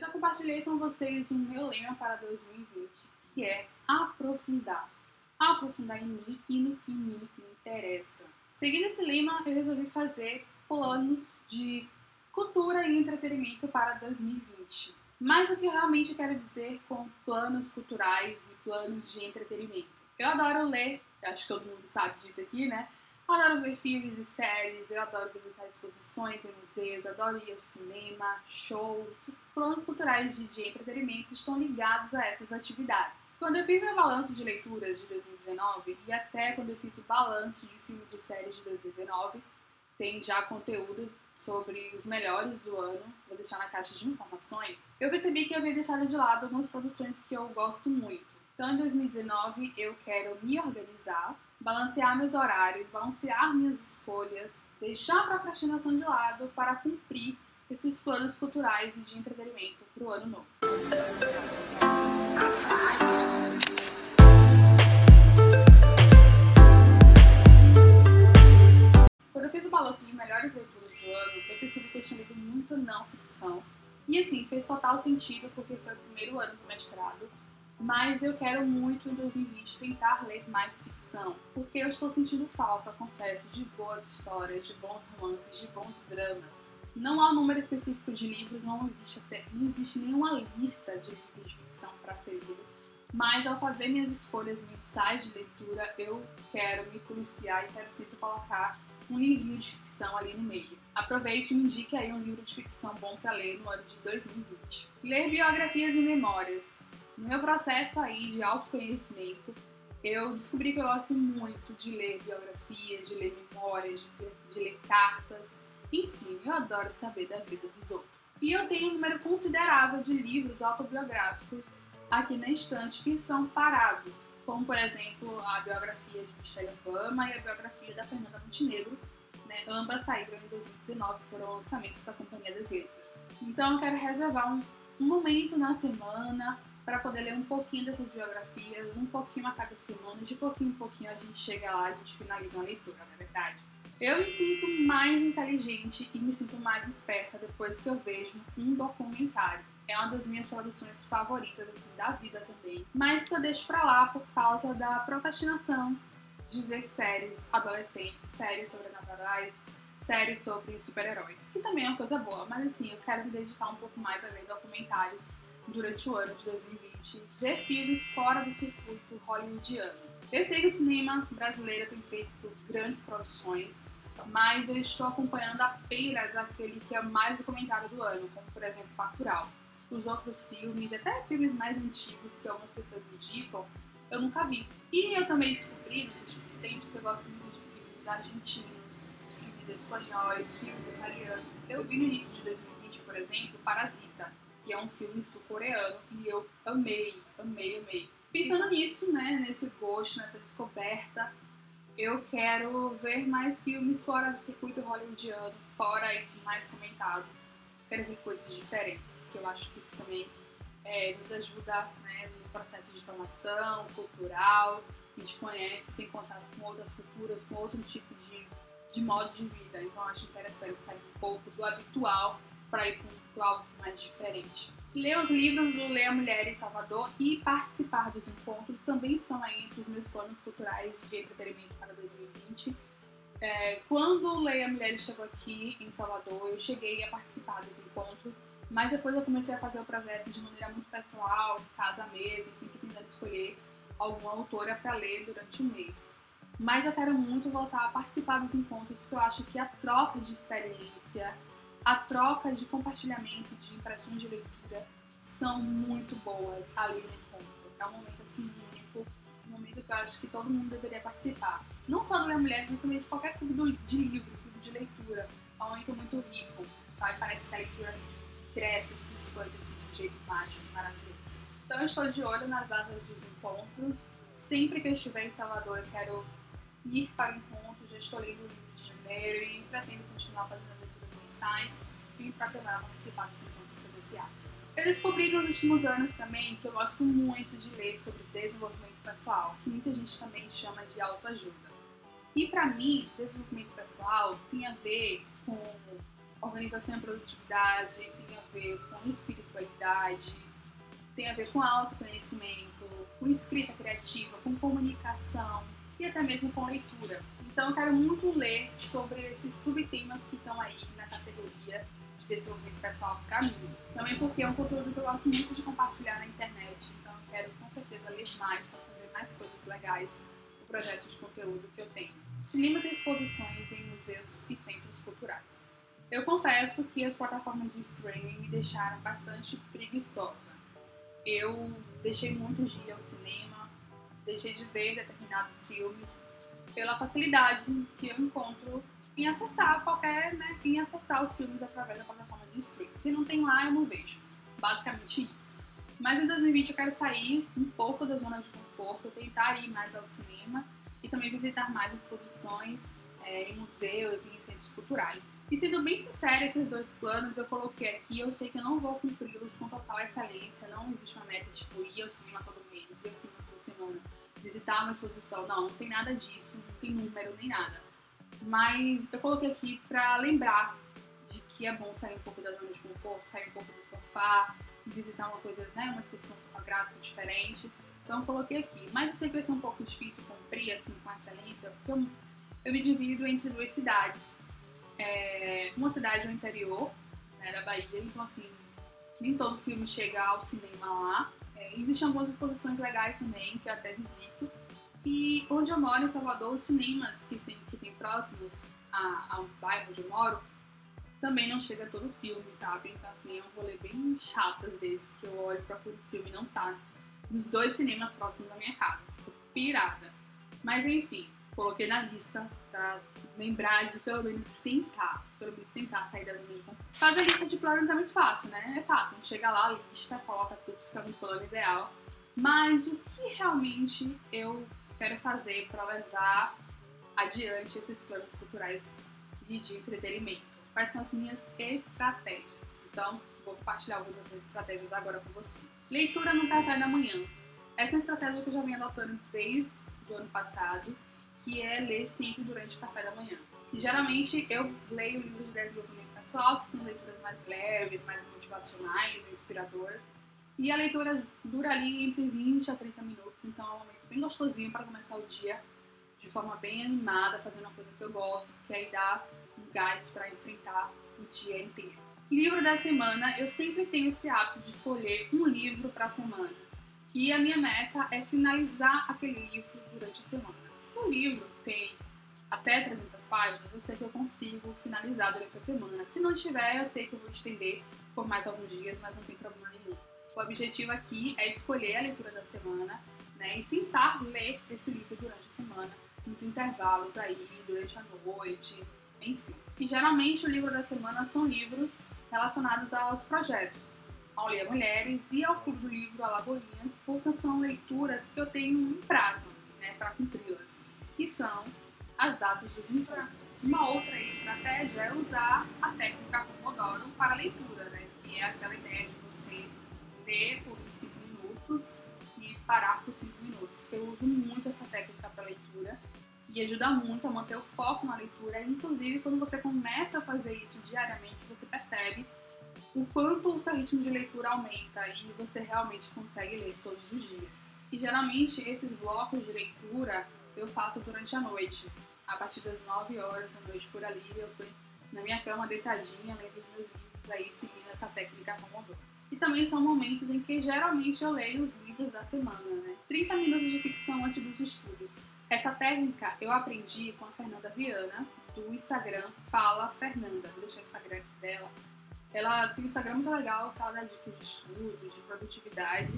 já compartilhei com vocês o meu lema para 2020, que é aprofundar. Aprofundar em mim e no que me interessa. Seguindo esse lema, eu resolvi fazer planos de cultura e entretenimento para 2020. Mas o que eu realmente quero dizer com planos culturais e planos de entretenimento? Eu adoro ler, acho que todo mundo sabe disso aqui, né? Adoro ver filmes e séries, eu adoro visitar exposições em museus, adoro ir ao cinema, shows. Planos culturais de, de entretenimento estão ligados a essas atividades. Quando eu fiz meu balanço de leituras de 2019 e até quando eu fiz o balanço de filmes e séries de 2019, tem já conteúdo sobre os melhores do ano, vou deixar na caixa de informações, eu percebi que eu havia deixado de lado algumas produções que eu gosto muito. Então, em 2019, eu quero me organizar, balancear meus horários, balancear minhas escolhas, deixar a procrastinação de lado para cumprir esses planos culturais e de entretenimento para o ano novo. Quando eu fiz o balanço de melhores leituras do ano, eu percebi que eu tinha lido muita não ficção. E assim, fez total sentido porque foi o primeiro ano do mestrado mas eu quero muito em 2020 tentar ler mais ficção, porque eu estou sentindo falta, confesso, de boas histórias, de bons romances, de bons dramas. Não há um número específico de livros, não existe, até, não existe nenhuma lista de livros de ficção para ser lido, mas ao fazer minhas escolhas mensais de leitura, eu quero me policiar e quero sempre colocar um livrinho de ficção ali no meio. Aproveite e me indique aí um livro de ficção bom para ler no ano de 2020. Ler biografias e memórias. No meu processo aí de autoconhecimento, eu descobri que eu gosto muito de ler biografias, de ler memórias, de, de ler cartas. Enfim, eu adoro saber da vida dos outros. E eu tenho um número considerável de livros autobiográficos aqui na estante que estão parados, como por exemplo a biografia de Michelle Obama e a biografia da Fernanda Montenegro, né? ambas saíram em 2019, foram lançamentos da Companhia das Letras. Então eu quero reservar um, um momento na semana para poder ler um pouquinho dessas biografias, um pouquinho a cada semana, de pouquinho em pouquinho a gente chega lá, a gente finaliza a leitura, não é verdade? Eu me sinto mais inteligente e me sinto mais esperta depois que eu vejo um documentário. É uma das minhas produções favoritas assim, da vida também, mas que eu deixo pra lá por causa da procrastinação de ver séries adolescentes, séries sobrenaturais, séries sobre super-heróis, que também é uma coisa boa, mas assim, eu quero me dedicar um pouco mais a ver documentários durante o ano de 2020 ver filmes fora do circuito hollywoodiano. Eu sei que o cinema brasileiro tem feito grandes produções, mas eu estou acompanhando apenas aquele que é mais documentário do ano, como por exemplo Bacurau. Os outros filmes, até filmes mais antigos que algumas pessoas indicam, eu nunca vi. E eu também descobri nos últimos tempos que eu gosto muito de filmes argentinos, filmes espanhóis, filmes italianos. Eu vi no início de 2020, por exemplo, Parasita que é um filme sul-coreano, e eu amei, amei, amei. Pensando nisso, né, nesse gosto, nessa descoberta, eu quero ver mais filmes fora do circuito hollywoodiano, fora dos mais comentados. Quero ver coisas diferentes, que eu acho que isso também é, nos ajuda né, no processo de formação cultural. A gente conhece, tem contato com outras culturas, com outro tipo de, de modo de vida. Então, acho interessante sair um pouco do habitual para ir para algo mais diferente. Ler os livros do Leia Mulher em Salvador e participar dos encontros também estão aí entre os meus planos culturais de entretenimento para 2020. É, quando Leia Mulher chegou aqui em Salvador, eu cheguei a participar dos encontros, mas depois eu comecei a fazer o projeto de maneira muito pessoal, casa a mesa, sempre tentando escolher alguma autora para ler durante o mês. Mas eu quero muito voltar a participar dos encontros, porque eu acho que a troca de experiência, a troca de compartilhamento de impressões de leitura são muito boas ali no encontro. É um momento assim único, um momento que eu acho que todo mundo deveria participar. Não só da mulher, mas também de qualquer clube de livro, clube de leitura. É um momento muito rico, sabe? Parece que a leitura cresce, se expande assim, de um jeito mágico, maravilhoso. Então eu estou de olho nas datas dos encontros. Sempre que eu estiver em Salvador, eu quero ir para o encontro. Já estou lendo o livro de janeiro e pretendo continuar fazendo as mensais e para tentar participar dos encontros presenciais. Eu descobri nos últimos anos também que eu gosto muito de ler sobre desenvolvimento pessoal, que muita gente também chama de autoajuda. E para mim, desenvolvimento pessoal tem a ver com organização e produtividade, tem a ver com espiritualidade, tem a ver com autoconhecimento, com escrita criativa, com comunicação e até mesmo com leitura. Então eu quero muito ler sobre esses subtemas que estão aí na categoria de desenvolvimento pessoal para mim. Também porque é um conteúdo que eu gosto muito de compartilhar na internet, então eu quero com certeza ler mais para fazer mais coisas legais no projeto de conteúdo que eu tenho. Cinemas e exposições em museus e centros culturais. Eu confesso que as plataformas de streaming me deixaram bastante preguiçosa. Eu deixei muito de ir ao cinema, deixei de ver determinados filmes pela facilidade que eu encontro em acessar qualquer, né, em acessar os filmes através da plataforma de streaming. Se não tem lá, eu não vejo. Basicamente isso. Mas em 2020 eu quero sair um pouco da zona de conforto, tentar ir mais ao cinema e também visitar mais exposições é, em museus e em centros culturais. E sendo bem sincera, esses dois planos eu coloquei aqui, eu sei que eu não vou cumpri-los com total excelência, não existe uma meta tipo ir ao cinema todo mês, ir ao cinema visitar uma exposição, não, não tem nada disso, não tem número nem nada. Mas eu coloquei aqui para lembrar de que é bom sair um pouco da zona de conforto, sair um pouco do sofá, visitar uma coisa, né, uma exposição fotográfica diferente. Então eu coloquei aqui. Mas eu sei que vai ser um pouco difícil cumprir assim com excelência, porque eu, eu me divido entre duas cidades. É, uma cidade no interior né, da Bahia, então assim, nem todo filme chega ao cinema lá. Existem algumas exposições legais também, que eu até visito. E onde eu moro, em Salvador, os cinemas que tem, que tem próximos a, ao bairro onde eu moro, também não chega todo filme, sabe? Então, assim, é um rolê bem chato às vezes, que eu olho, procuro o filme não tá nos dois cinemas próximos da minha casa. Fico pirada. Mas, enfim, coloquei na lista pra lembrar de pelo menos tentar, pelo menos tentar sair da zona de conforto. Fazer lista de planos é muito fácil, né? É fácil, a gente chega lá, lista, coloca tudo, fica no plano ideal. Mas o que realmente eu quero fazer para levar adiante esses planos culturais e de entretenimento? Quais são as minhas estratégias? Então, vou compartilhar algumas das estratégias agora com vocês. Leitura no café da manhã. Essa é uma estratégia que eu já venho adotando desde o ano passado, que é ler sempre durante o café da manhã. E geralmente eu leio livros de desenvolvimento pessoal, que são leituras mais leves, mais motivacionais, inspiradoras. E a leitura dura ali entre 20 a 30 minutos, então é um momento bem gostosinho para começar o dia de forma bem animada, fazendo uma coisa que eu gosto, que aí dá um gás para enfrentar o dia inteiro. Livro da semana, eu sempre tenho esse hábito de escolher um livro para a semana. E a minha meta é finalizar aquele livro durante a semana. O livro tem até 300 páginas, eu sei que eu consigo finalizar durante a semana. Se não tiver, eu sei que eu vou estender por mais alguns dias, mas não tem problema nenhum. O objetivo aqui é escolher a leitura da semana né, e tentar ler esse livro durante a semana, nos intervalos aí, durante a noite, enfim. E geralmente o livro da semana são livros relacionados aos projetos, ao Ler Mulheres e ao Clube do Livro Alagoinhas, porque são leituras que eu tenho um prazo né, para cumpri-las, que são as datas dos encontros. Uma outra estratégia é usar a técnica Pomodoro para leitura, né, que é aquela ideia de você ler por 5 minutos e parar por 5 minutos. Eu uso muito essa técnica para leitura e ajuda muito a manter o foco na leitura. Inclusive, quando você começa a fazer isso diariamente, você percebe o quanto o seu ritmo de leitura aumenta e você realmente consegue ler todos os dias. E geralmente esses blocos de leitura eu faço durante a noite, a partir das 9 horas da noite por ali, eu tô na minha cama deitadinha, lendo os meus livros aí, seguindo essa técnica Pomodoro. E também são momentos em que geralmente eu leio os livros da semana, né? 30 minutos de ficção antes dos estudos. Essa técnica eu aprendi com a Fernanda Viana, do Instagram Fala Fernanda. Vou deixar o Instagram dela. Ela tem um Instagram muito legal, que ela dá dicas de estudos, de produtividade.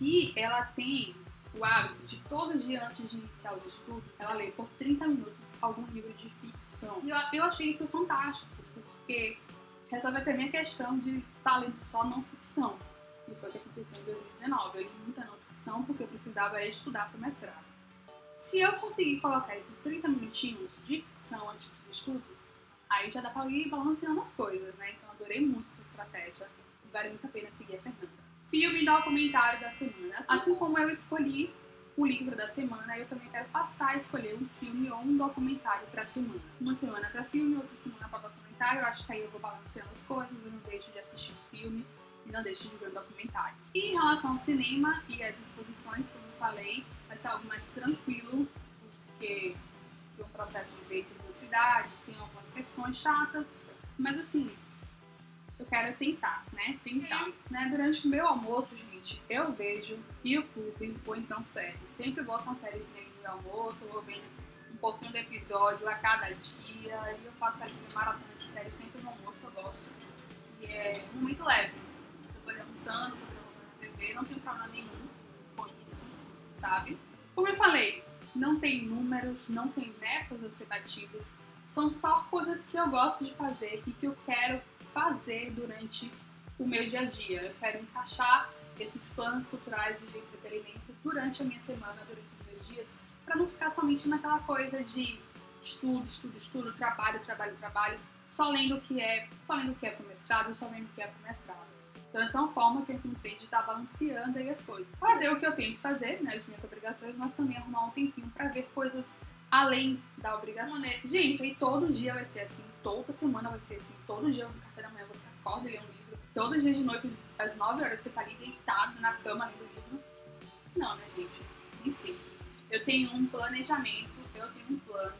E ela tem o hábito de todo dia antes de iniciar os estudos, ela lê por 30 minutos algum livro de ficção. E eu, eu achei isso fantástico, porque resolve até minha questão de estar lendo só não ficção. E foi o que aconteceu em 2019. Eu li muita não ficção porque eu precisava estudar para o mestrado. Se eu conseguir colocar esses 30 minutinhos de ficção antes dos estudos, aí já dá para ir balanceando as coisas, né? Então adorei muito essa estratégia e vale muito a pena seguir a Fernanda. Filme documentário da semana. Assim como eu escolhi o livro da semana, eu também quero passar a escolher um filme ou um documentário para semana. Uma semana para filme, outra semana para documentário. Eu acho que aí eu vou balanceando as coisas, eu não deixo de assistir um filme e não deixo de ver um documentário. E em relação ao cinema e às exposições, como eu falei, vai ser algo mais tranquilo, porque tem um processo de em duas cidades, tem algumas questões chatas, mas assim, eu quero tentar, né? Tentar. Né? Durante o meu almoço, gente, eu vejo YouTube ou então séries. Sempre boto uma série no meu almoço, vou vendo um pouquinho do episódio a cada dia e eu faço ali minha maratona de série sempre no almoço, eu gosto. E é um momento leve. Eu tô almoçando, tô na TV, não tenho problema nenhum com isso, sabe? Como eu falei, não tem números, não tem metas a ser batidas, são só coisas que eu gosto de fazer e que eu quero fazer durante o meu dia a dia. Eu quero encaixar esses planos culturais de entretenimento durante a minha semana, durante os meus dias, para não ficar somente naquela coisa de estudo, estudo, estudo, trabalho, trabalho, trabalho, só lendo o que é, só lendo o que é pro mestrado, só lendo o que é pro mestrado. Então essa é uma forma que eu encontrei de estar balanceando aí as coisas. Fazer o que eu tenho que fazer, né, as minhas obrigações, mas também arrumar um tempinho para ver coisas além da obrigação. Gente, e todo dia vai ser assim, toda semana vai ser assim, todo dia no café da manhã você acorda e lê um livro, todo dia de noite, às 9 horas você tá ali deitado na cama lendo livro. Não, né, gente? Enfim, eu tenho um planejamento, eu tenho um plano.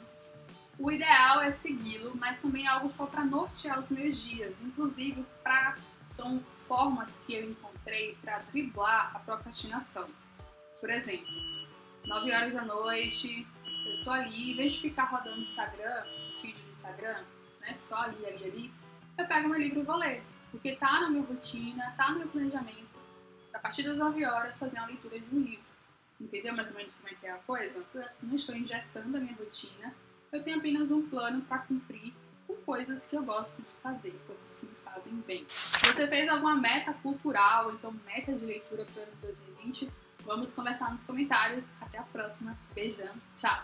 O ideal é segui-lo, mas também é algo só para nortear os meus dias, inclusive para são formas que eu encontrei para driblar a procrastinação. Por exemplo, 9 horas da noite, eu tô ali, em vez de ficar rodando o Instagram, o feed do Instagram, né, só ali, ali, ali, eu pego meu livro e vou ler. Porque tá na minha rotina, tá no meu planejamento, a partir das 9 horas, fazer uma leitura de um livro. Entendeu mais ou menos como é que é a coisa? Não estou engessando a minha rotina, eu tenho apenas um plano para cumprir com coisas que eu gosto de fazer, coisas que me fazem bem. Você fez alguma meta cultural, então meta de leitura para o ano 2020? Vamos conversar nos comentários. Até a próxima. Beijão. Tchau.